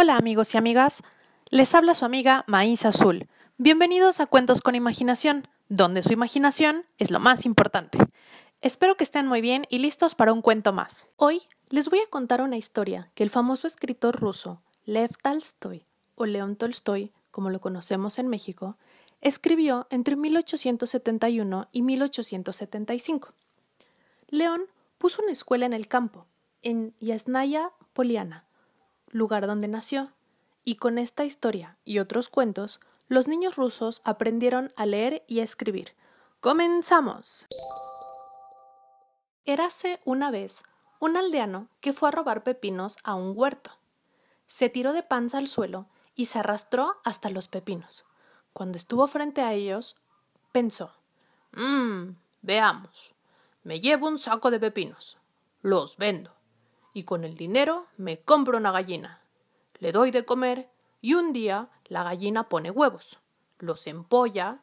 Hola amigos y amigas, les habla su amiga Maíz Azul. Bienvenidos a Cuentos con Imaginación, donde su imaginación es lo más importante. Espero que estén muy bien y listos para un cuento más. Hoy les voy a contar una historia que el famoso escritor ruso Lev Tolstoy, o León Tolstoy, como lo conocemos en México, escribió entre 1871 y 1875. León puso una escuela en el campo, en Yasnaya Poliana, lugar donde nació, y con esta historia y otros cuentos, los niños rusos aprendieron a leer y a escribir. ¡Comenzamos! Érase una vez un aldeano que fue a robar pepinos a un huerto. Se tiró de panza al suelo y se arrastró hasta los pepinos. Cuando estuvo frente a ellos, pensó Mmm, veamos. Me llevo un saco de pepinos. Los vendo y con el dinero me compro una gallina. Le doy de comer y un día la gallina pone huevos, los empolla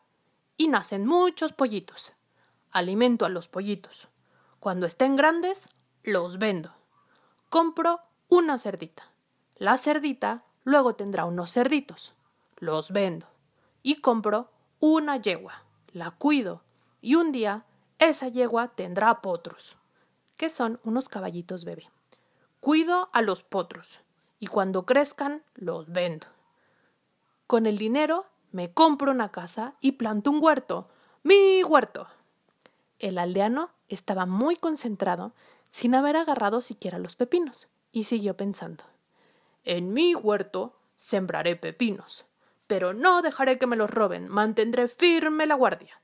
y nacen muchos pollitos. Alimento a los pollitos. Cuando estén grandes, los vendo. Compro una cerdita. La cerdita luego tendrá unos cerditos. Los vendo. Y compro una yegua. La cuido. Y un día esa yegua tendrá potros, que son unos caballitos bebé. Cuido a los potros y cuando crezcan los vendo. Con el dinero me compro una casa y planto un huerto. ¡Mi huerto! El aldeano estaba muy concentrado sin haber agarrado siquiera los pepinos y siguió pensando. En mi huerto sembraré pepinos, pero no dejaré que me los roben, mantendré firme la guardia.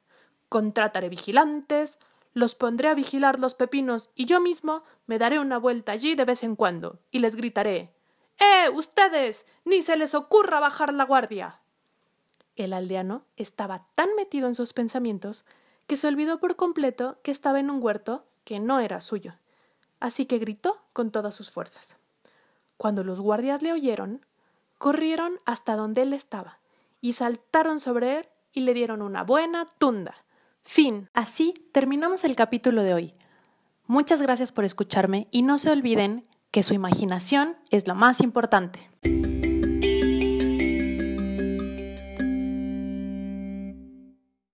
Contrataré vigilantes, los pondré a vigilar los pepinos y yo mismo me daré una vuelta allí de vez en cuando y les gritaré ¡Eh! ustedes. ni se les ocurra bajar la guardia. El aldeano estaba tan metido en sus pensamientos que se olvidó por completo que estaba en un huerto que no era suyo, así que gritó con todas sus fuerzas. Cuando los guardias le oyeron, corrieron hasta donde él estaba y saltaron sobre él y le dieron una buena tunda. Fin. Así terminamos el capítulo de hoy. Muchas gracias por escucharme y no se olviden que su imaginación es lo más importante.